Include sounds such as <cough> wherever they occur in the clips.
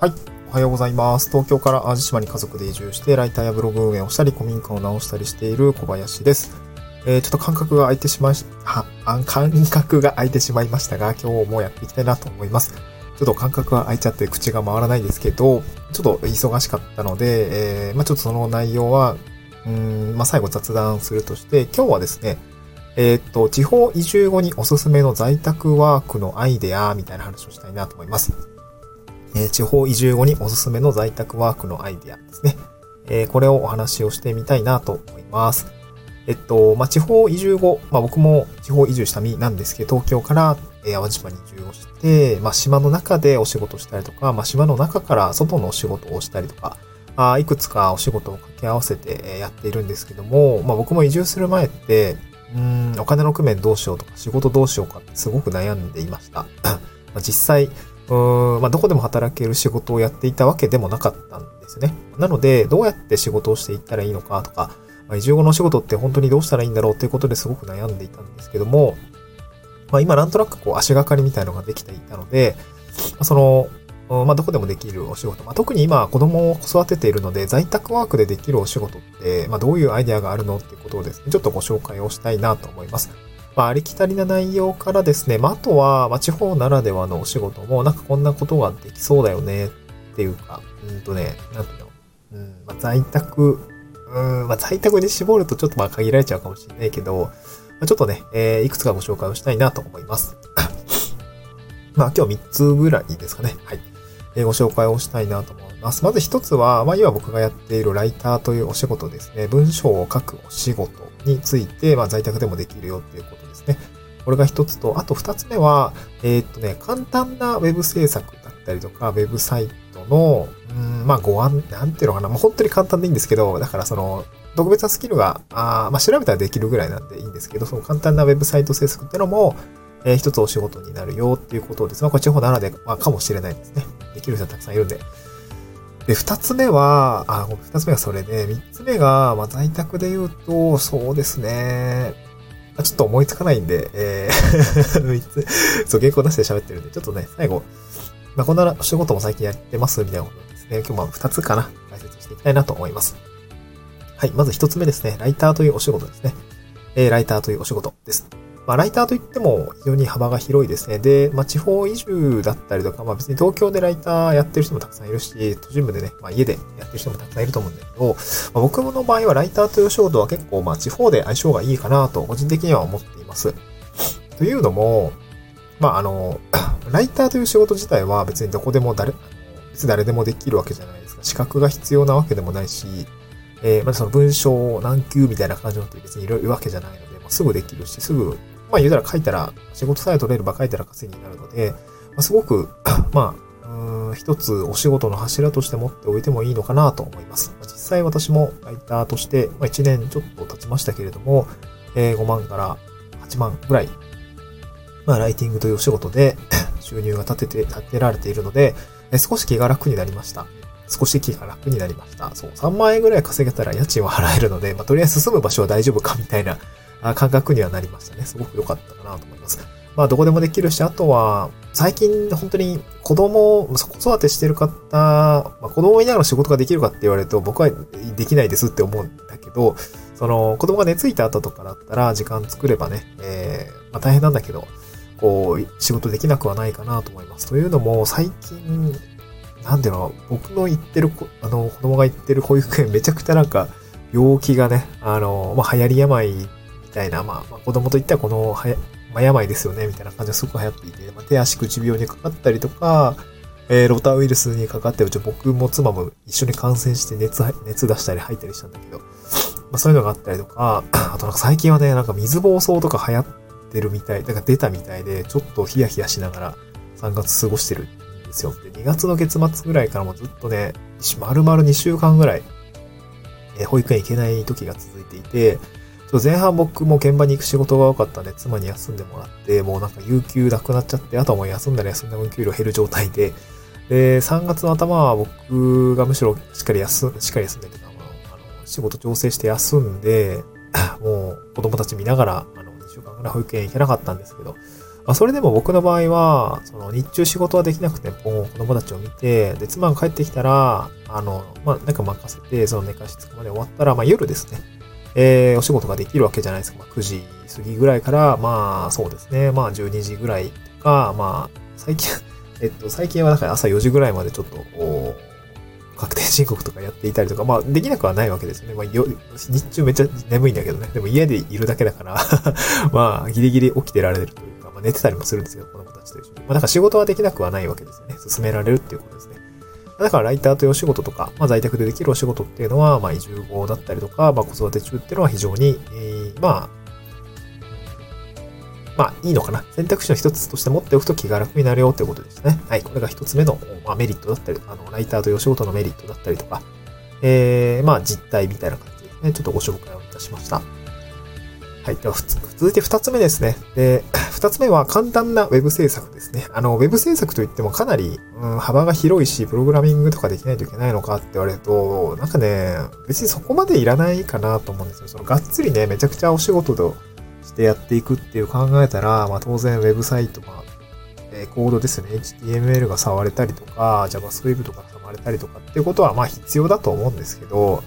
はい。おはようございます。東京から淡路島に家族で移住して、ライターやブログ運営をしたり、古民家を直したりしている小林です。えー、ちょっと感覚が空いてしまい、は、感覚が空いてしまいましたが、今日もやっていきたいなと思います。ちょっと感覚が空いちゃって口が回らないですけど、ちょっと忙しかったので、えー、まあちょっとその内容は、うん、まあ最後雑談するとして、今日はですね、えー、っと、地方移住後におすすめの在宅ワークのアイデアみたいな話をしたいなと思います。え、地方移住後におすすめの在宅ワークのアイディアですね。え、これをお話をしてみたいなと思います。えっと、まあ、地方移住後、まあ、僕も地方移住した身なんですけど、東京から、え淡路島に移住をして、まあ、島の中でお仕事したりとか、ま、島の中から外のお仕事をしたりとか、あいくつかお仕事を掛け合わせてやっているんですけども、ま、僕も移住する前って、うん、お金の工面どうしようとか、仕事どうしようかってすごく悩んでいました。<clears throat> ま実際、うん、まあ、どこでも働ける仕事をやっていたわけでもなかったんですね。なので、どうやって仕事をしていったらいいのかとか、まあ、移住後の仕事って本当にどうしたらいいんだろうっていうことですごく悩んでいたんですけども、まあ、今なんとなくこう足がかりみたいのができていたので、ま、その、まあ、どこでもできるお仕事。まあ、特に今、子供を育てているので、在宅ワークでできるお仕事って、まあ、どういうアイデアがあるのっていうことをですね、ちょっとご紹介をしたいなと思います。まあ、ありきたりな内容からですね、まあ、あとは、まあ、地方ならではのお仕事も、なんかこんなことができそうだよね、っていうか、うんとね、なんていうの、うん、まあ、在宅、うん、まあ、在宅で絞るとちょっとまあ限られちゃうかもしれないけど、まあ、ちょっとね、えー、いくつかご紹介をしたいなと思います。<laughs> まあ、今日3つぐらいですかね。はい。えー、ご紹介をしたいなと思います。まず1つは、まあ、今僕がやっているライターというお仕事ですね。文章を書くお仕事について、まあ、在宅でもできるよっていうことですね。これが一つと、あと二つ目は、えー、っとね、簡単なウェブ制作だったりとか、ウェブサイトの、うん、まあ、ご案、なんていうのかな、もう本当に簡単でいいんですけど、だからその、特別なスキルが、あまあ、調べたらできるぐらいなんでいいんですけど、その簡単なウェブサイト制作ってのも、えー、一つお仕事になるよっていうことです。まあ、これ地方ならではかもしれないですね。できる人はたくさんいるんで。で、二つ目は、あ、二つ目がそれで、三つ目が、まあ、在宅で言うと、そうですね。ちょっと思いつかないんで、えー <laughs> 三つ、そう、原稿出して喋ってるんで、ちょっとね、最後、まあ、こんな仕事も最近やってますみたいなことですね。今日は二つかな、解説していきたいなと思います。はい、まず一つ目ですね。ライターというお仕事ですね。えー、ライターというお仕事です。まあ、ライターといっても非常に幅が広いですね。で、まあ、地方移住だったりとか、まあ、別に東京でライターやってる人もたくさんいるし、都心部でね、まあ、家でやってる人もたくさんいると思うんだけど、まあ、僕の場合はライターという仕事は結構、まあ、地方で相性がいいかなと、個人的には思っています。というのも、まあ、あの、<clears throat> ライターという仕事自体は別にどこでも誰、別に誰でもできるわけじゃないですか。資格が必要なわけでもないし、えー、まあ、その文章何級みたいな感じのって別にいるわけじゃないので、ま、すぐできるし、すぐまあ言うたら書いたら、仕事さえ取れれば書いたら稼ぎになるので、まあ、すごく、<coughs> まあ、うん一つお仕事の柱として持っておいてもいいのかなと思います。実際私もライターとして、まあ、1年ちょっと経ちましたけれども、えー、5万から8万ぐらい、まあ、ライティングというお仕事で <coughs> 収入が立てて、立てられているので、少し気が楽になりました。少し気が楽になりました。そう、3万円ぐらい稼げたら家賃は払えるので、まあ、とりあえず住む場所は大丈夫かみたいな感覚にはなりましたね。すごく良かったかなと思います。まあ、どこでもできるし、あとは、最近本当に子供、子育てしてる方、まあ、子供いながら仕事ができるかって言われると僕はできないですって思うんだけど、その子供が寝ついた後とかだったら時間作ればね、えー、まあ、大変なんだけど、こう、仕事できなくはないかなと思います。というのも、最近、なんていうの、僕の行ってる、あの、子供が行ってる保育園めちゃくちゃなんか、病気がね、あの、まあ、流行り病たいな、まあ、まあ、子供といったらこのはや、まあ、病ですよね、みたいな感じがすごく流行っていて、まあ、手足口病にかかったりとか、えー、ロタウイルスにかかって、うち僕も妻も一緒に感染して熱、熱出したり吐いたりしたんだけど、まあ、そういうのがあったりとか、あとなんか最近はね、なんか水暴走とか流行ってるみたい、なんか出たみたいで、ちょっとヒヤヒヤしながら3月過ごしてるんですよ。で、2月の月末ぐらいからもずっとね、丸々2週間ぐらい、えー、保育園行けない時が続いていて、前半僕も現場に行く仕事が多かったんで、妻に休んでもらって、もうなんか有給なくなっちゃって、あとはもう休んだら休んだ分給料減る状態で、で、3月の頭は僕がむしろしっかり休しっかり休んでて、あの、仕事調整して休んで、<coughs> もう子供たち見ながら、あの、2週間ぐらい保育園行けなかったんですけど、まあ、それでも僕の場合は、その日中仕事はできなくてもう、子供たちを見て、で、妻が帰ってきたら、あの、まあ、なんか任せて、その寝かしつくまで終わったら、まあ、夜ですね。えー、お仕事ができるわけじゃないですか。まあ、9時過ぎぐらいから、まあ、そうですね。まあ、12時ぐらいとか、まあ、最近、<laughs> えっと、最近はだから朝4時ぐらいまでちょっと、確定申告とかやっていたりとか、まあ、できなくはないわけですよね。まあ、よ日中めっちゃ眠いんだけどね。でも家でいるだけだから <laughs> まあ、ギリギリ起きてられるというか、まあ、寝てたりもするんですけど、子たちと一緒に。まあ、だか仕事はできなくはないわけですよね。進められるっていうことですね。だからライターというお仕事とか、まあ、在宅でできるお仕事っていうのは、まあ、移住後だったりとか、まあ、子育て中っていうのは非常に、えー、まあ、まあ、いいのかな。選択肢の一つとして持っておくと気が楽になるよっていうことですね。はい。これが一つ目の、まあ、メリットだったり、あの、ライターというお仕事のメリットだったりとか、えー、まあ、実態みたいな感じですね、ちょっとご紹介をいたしました。はい。では、続いて二つ目ですね。で、<laughs> 二つ目は簡単なウェブ制作ですね。あの、ウェブ制作といってもかなり、うん、幅が広いし、プログラミングとかできないといけないのかって言われると、なんかね、別にそこまでいらないかなと思うんですよ。その、がっつりね、めちゃくちゃお仕事としてやっていくっていう考えたら、まあ当然ウェブサイト、まあ、え、コードですね。HTML が触れたりとか、JavaScript が触れたりとかっていうことは、まあ必要だと思うんですけど、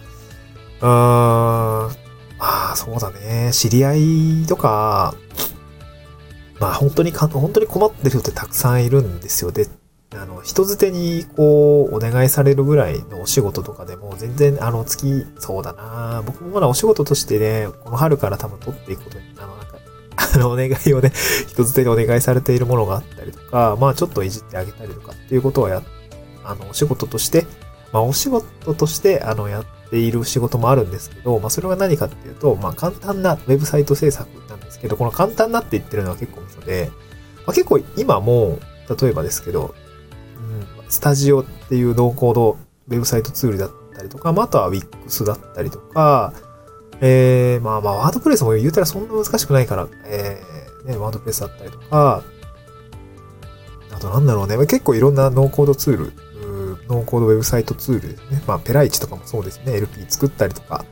うーん、まあ、そうだね。知り合いとか、まあ、本当にか、本当に困ってる人ってたくさんいるんですよ。で、あの、人づてに、こう、お願いされるぐらいのお仕事とかでも、全然、あの、月、そうだな僕もまだお仕事としてね、この春から多分取っていくことに、あの、なんか、あの、お願いをね、人づてにお願いされているものがあったりとか、まあ、ちょっといじってあげたりとかっていうことをや、あの、お仕事として、まあ、お仕事として、あの、やっている仕事もあるんですけど、まあ、それは何かっていうと、まあ、簡単なウェブサイト制作なんですけど、この簡単なって言ってるのは結構嘘で、まあ、結構今も、例えばですけど、うん、スタジオっていうノーコードウェブサイトツールだったりとか、まあ、あとは Wix だったりとか、えー、まあまあ、ワードプレスも言うたらそんな難しくないから、えー、ね、ワードプレスだったりとか、あとなんだろうね、結構いろんなノーコードツールノーコードウェブサイトツールですね。まあ、ペライチとかもそうですね。LP 作ったりとか。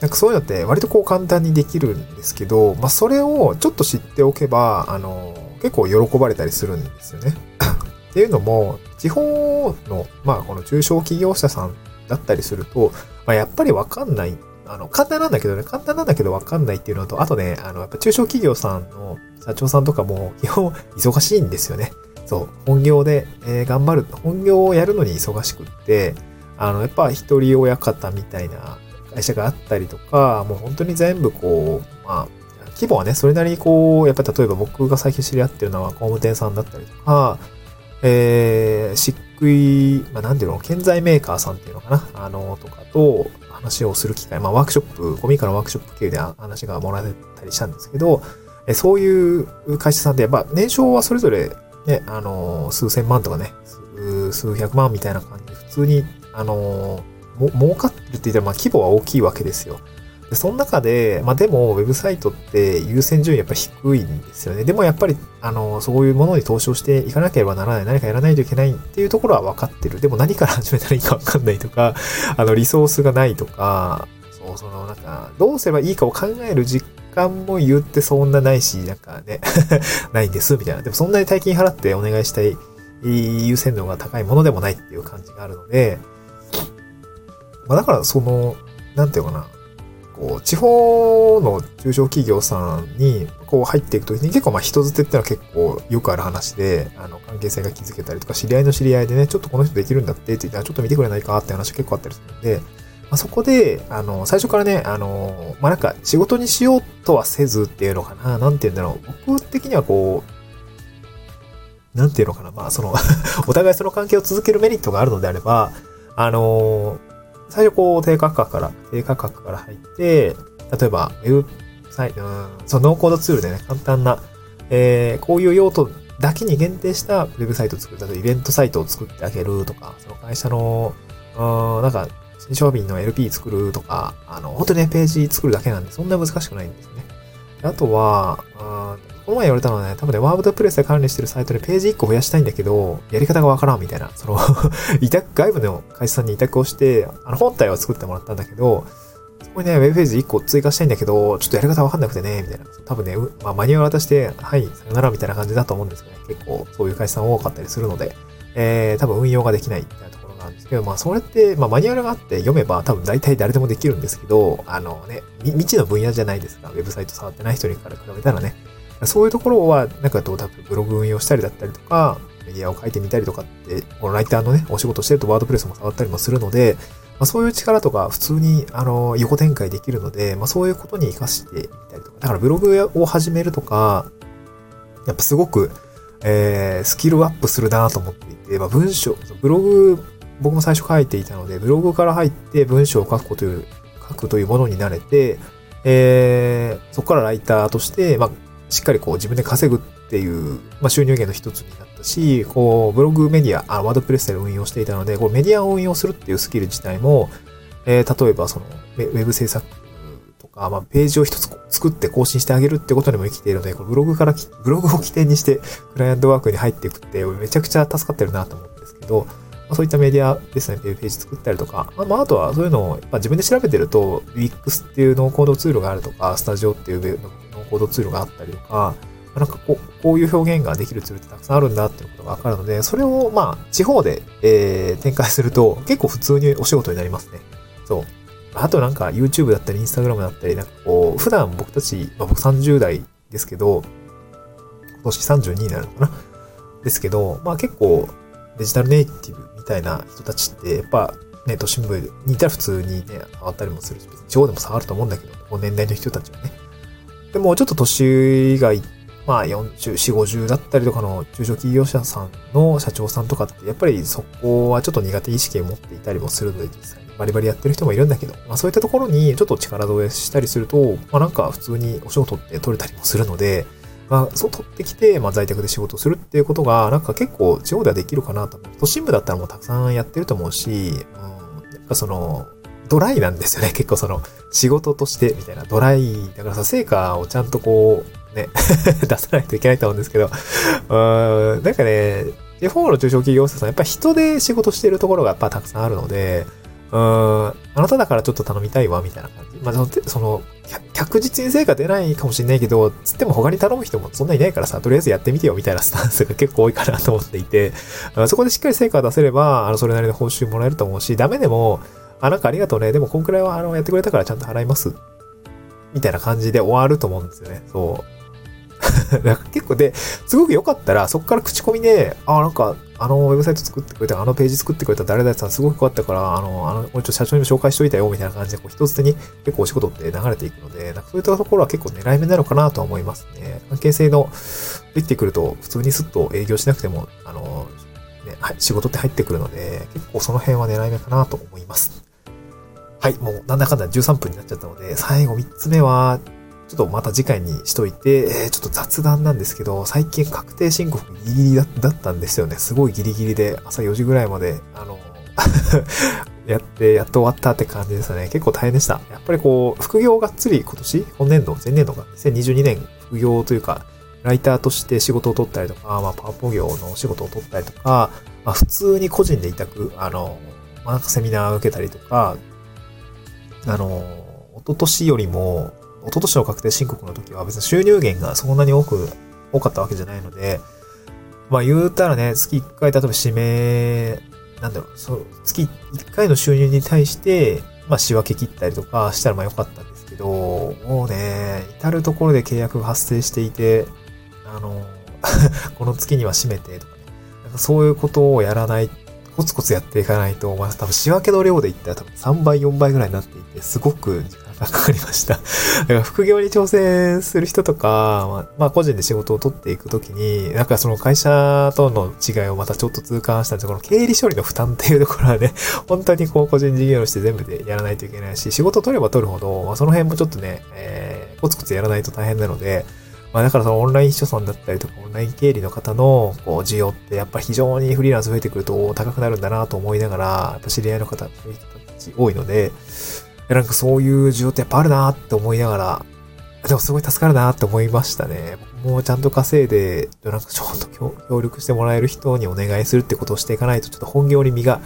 なんかそういうのって割とこう簡単にできるんですけど、まあ、それをちょっと知っておけば、あの、結構喜ばれたりするんですよね。<laughs> っていうのも、地方の、まあ、この中小企業者さんだったりすると、まあ、やっぱりわかんない。あの、簡単なんだけどね、簡単なんだけどわかんないっていうのと、あとね、あの、やっぱ中小企業さんの社長さんとかも基本忙しいんですよね。そう、本業で、えー、頑張る、本業をやるのに忙しくって、あの、やっぱ一人親方みたいな会社があったりとか、もう本当に全部こう、まあ、規模はね、それなりにこう、やっぱ例えば僕が最近知り合ってるのは工務店さんだったりとか、えー、漆喰、まあ、なんていうの、建材メーカーさんっていうのかな、あの、とかと話をする機会、まあ、ワークショップ、ゴミからワークショップ系で話がもらえたりしたんですけど、そういう会社さんで、やっぱ年商はそれぞれね、あのー、数千万とかね、数百万みたいな感じで、普通に、あのー、儲かってるって言ったら、まあ規模は大きいわけですよ。で、その中で、まあでも、ウェブサイトって優先順位やっぱ低いんですよね。でもやっぱり、あの、そういうものに投資をしていかなければならない、何かやらないといけないっていうところは分かってる。でも何から始めたらいいか分かんないとか、<laughs> あの、リソースがないとか、そう、その、なんか、どうすればいいかを考える実間も言ってそんなないし、なんかね <laughs> ないんです、みたいな。でもそんなに大金払ってお願いしたい優先度が高いものでもないっていう感じがあるので、まあだからその、なんていうかな、こう、地方の中小企業さんに、こう入っていくときに結構まあ人づてってのは結構よくある話で、あの、関係性が築けたりとか、知り合いの知り合いでね、ちょっとこの人できるんだってって言ったら、ちょっと見てくれないかって話結構あったりするんで、まあ、そこで、あの、最初からね、あの、まあ、なんか仕事にしようとはせずっていうのかな、なんて言うんだろう。僕的にはこう、なんていうのかな、まあその <laughs> お互いその関係を続けるメリットがあるのであれば、あの最初こう低価格から、低価格から入って、例えば、ウェブサイト、そのノーコードツールでね、簡単な、えー、こういう用途だけに限定したウェブサイトを作る。例えばイベントサイトを作ってあげるとか、その会社の、うん、なんか、新商品の LP 作るとか、あの、本当にね、ページ作るだけなんで、そんな難しくないんですね。あとは、あこの前言われたのはね、多分ね、ワードプレスで管理してるサイトでページ1個増やしたいんだけど、やり方がわからんみたいな、その <laughs> 委託、外部の会社さんに委託をして、あの、本体は作ってもらったんだけど、そこれね、ウェブページ1個追加したいんだけど、ちょっとやり方わかんなくてね、みたいな。多分ね、まあ、マニュアル渡して、はい、さよならみたいな感じだと思うんですよね。結構、そういう会社さん多かったりするので、えー、多分運用ができないですけど、まあ、それって、まあ、マニュアルがあって読めば多分大体誰でもできるんですけど、あのね、未知の分野じゃないですか。ウェブサイト触ってない人にから比べたらね。そういうところは、なんかどう多分ブログ運用したりだったりとか、メディアを書いてみたりとかって、このライターのね、お仕事してるとワードプレスも触ったりもするので、まあ、そういう力とか普通に、あの、横展開できるので、まあ、そういうことに活かしてみたりとか。だからブログを始めるとか、やっぱすごく、えー、スキルアップするなと思っていて、まあ、文章、ブログ、僕も最初書いていたので、ブログから入って文章を書くこという、書くというものになれて、えー、そこからライターとして、まあ、しっかりこう自分で稼ぐっていう、まあ、収入源の一つになったし、こう、ブログメディア、あワードプレスで運用していたので、こうメディアを運用するっていうスキル自体も、えー、例えばその、ウェブ制作とか、まあ、ページを一つ作って更新してあげるってことにも生きているので、こブログから、ブログを起点にして、クライアントワークに入っていくって、めちゃくちゃ助かってるなと思うんですけど、そういったメディアですねっていう、ページ作ったりとか、まあ、あとはそういうのを、まあ、自分で調べてると、Wix っていうノーコードツールがあるとか、スタジオっていうノーコードツールがあったりとか、なんかこう、こういう表現ができるツールってたくさんあるんだっていうことがわかるので、それをまあ、地方で、えー、展開すると結構普通にお仕事になりますね。そう。あとなんか YouTube だったり Instagram だったり、なんかこう、普段僕たち、まあ、僕30代ですけど、今年32になるのかな？ですけど、まあ結構デジタルネイティブみたいな人たちって、やっぱね、都心部にいたら普通にね、触ったりもするし、地方でも触ると思うんだけど、こう年代の人たちはね。でもちょっと年がいまあ40、4、50だったりとかの中小企業者さんの社長さんとかって、やっぱりそこはちょっと苦手意識を持っていたりもするので、実際にバリバリやってる人もいるんだけど、まあそういったところにちょっと力添えしたりすると、まあなんか普通にお仕事って取れたりもするので、まあそう取ってきて、まあ在宅で仕事するっていうことが、なんか結構地方ではできるかなと思う。都心部だったらもうたくさんやってると思うし、うん、なんかその、ドライなんですよね。<laughs> 結構その、仕事としてみたいなドライ。だからさ、成果をちゃんとこう、ね、<laughs> 出さないといけないと思うんですけど、うん、なんかね、地方の中小企業者さん、やっぱ人で仕事してるところがやっぱたくさんあるので、うん、あなただからちょっと頼みたいわ、みたいな感じ。まあ、その、確実に成果出ないかもしれないけど、つっても他に頼む人もそんないないからさ、とりあえずやってみてよ、みたいなスタンスが結構多いかなと思っていて、<laughs> そこでしっかり成果を出せれば、あの、それなりの報酬もらえると思うし、ダメでも、あ、なんかありがとうね。でも、こんくらいは、あの、やってくれたからちゃんと払います。みたいな感じで終わると思うんですよね。そう。<laughs> なんか結構で、すごく良かったら、そこから口コミで、あ、なんか、あのウェブサイト作ってくれた、あのページ作ってくれた誰々さんすごく良かったから、あの、あの、俺ちょっと社長にも紹介しといたよ、みたいな感じで、こう、一つ手に結構お仕事って流れていくので、なんかそういったところは結構狙い目なのかなとは思いますね。関係性の、できてくると、普通にスッと営業しなくても、あの、ね、はい、仕事って入ってくるので、結構その辺は狙い目かなと思います。はい、もうなんだかんだ13分になっちゃったので、最後3つ目は、ちょっとまた次回にしといて、えー、ちょっと雑談なんですけど、最近確定申告ギリギリだったんですよね。すごいギリギリで、朝4時ぐらいまで、あの、<laughs> やって、やっと終わったって感じですね。結構大変でした。やっぱりこう、副業がっつり今年、今年度、前年度が、2022年副業というか、ライターとして仕事を取ったりとか、まあ、パワポ業の仕事を取ったりとか、まあ、普通に個人で委託、あの、まあ、なんかセミナーを受けたりとか、あの、一昨年よりも、一昨年の確定申告の時は別に収入源がそんなに多く、多かったわけじゃないので、まあ言うたらね、月1回例えば指名、なんだろう、そう、月1回の収入に対して、まあ仕分け切ったりとかしたらまあ良かったんですけど、もうね、至るところで契約が発生していて、あの、<laughs> この月には締めてとかね、なんかそういうことをやらないコツコツやっていかないと、まあ多分仕分けの量で言ったら多分3倍、4倍ぐらいになっていて、すごく時 <laughs> がかりました。<laughs> 副業に挑戦する人とか、まあ、個人で仕事を取っていくときに、なんかその会社との違いをまたちょっと痛感したんですこの経理処理の負担っていうところはね、<laughs> 本当にこう個人事業として全部でやらないといけないし、仕事取れば取るほど、まあ、その辺もちょっとね、えー、コツコツやらないと大変なので、まあだからそのオンライン秘書さんだったりとか、オンライン経理の方のこう需要ってやっぱり非常にフリーランス増えてくると高くなるんだなと思いながら、やっぱ知り合いの方、そういう人たち多いのでで、なんかそういう需要ってやっぱあるなって思いながら、でもすごい助かるなって思いましたね。もうちゃんと稼いで、なんかちょっと協力してもらえる人にお願いするってことをしていかないと、ちょっと本業に身が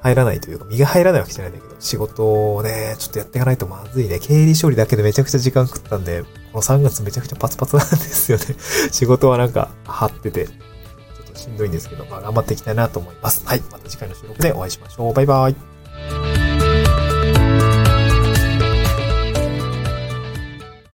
入らないというか、身が入らないわけじゃないんだけど、仕事をね、ちょっとやっていかないとまずいね。経理処理だけでめちゃくちゃ時間食ったんで、この3月めちゃくちゃパツパツなんですよね。<laughs> 仕事はなんか、張ってて、ちょっとしんどいんですけど、まあ頑張っていきたいなと思います。はい。また次回の収録でお会いしましょう。バイバイ。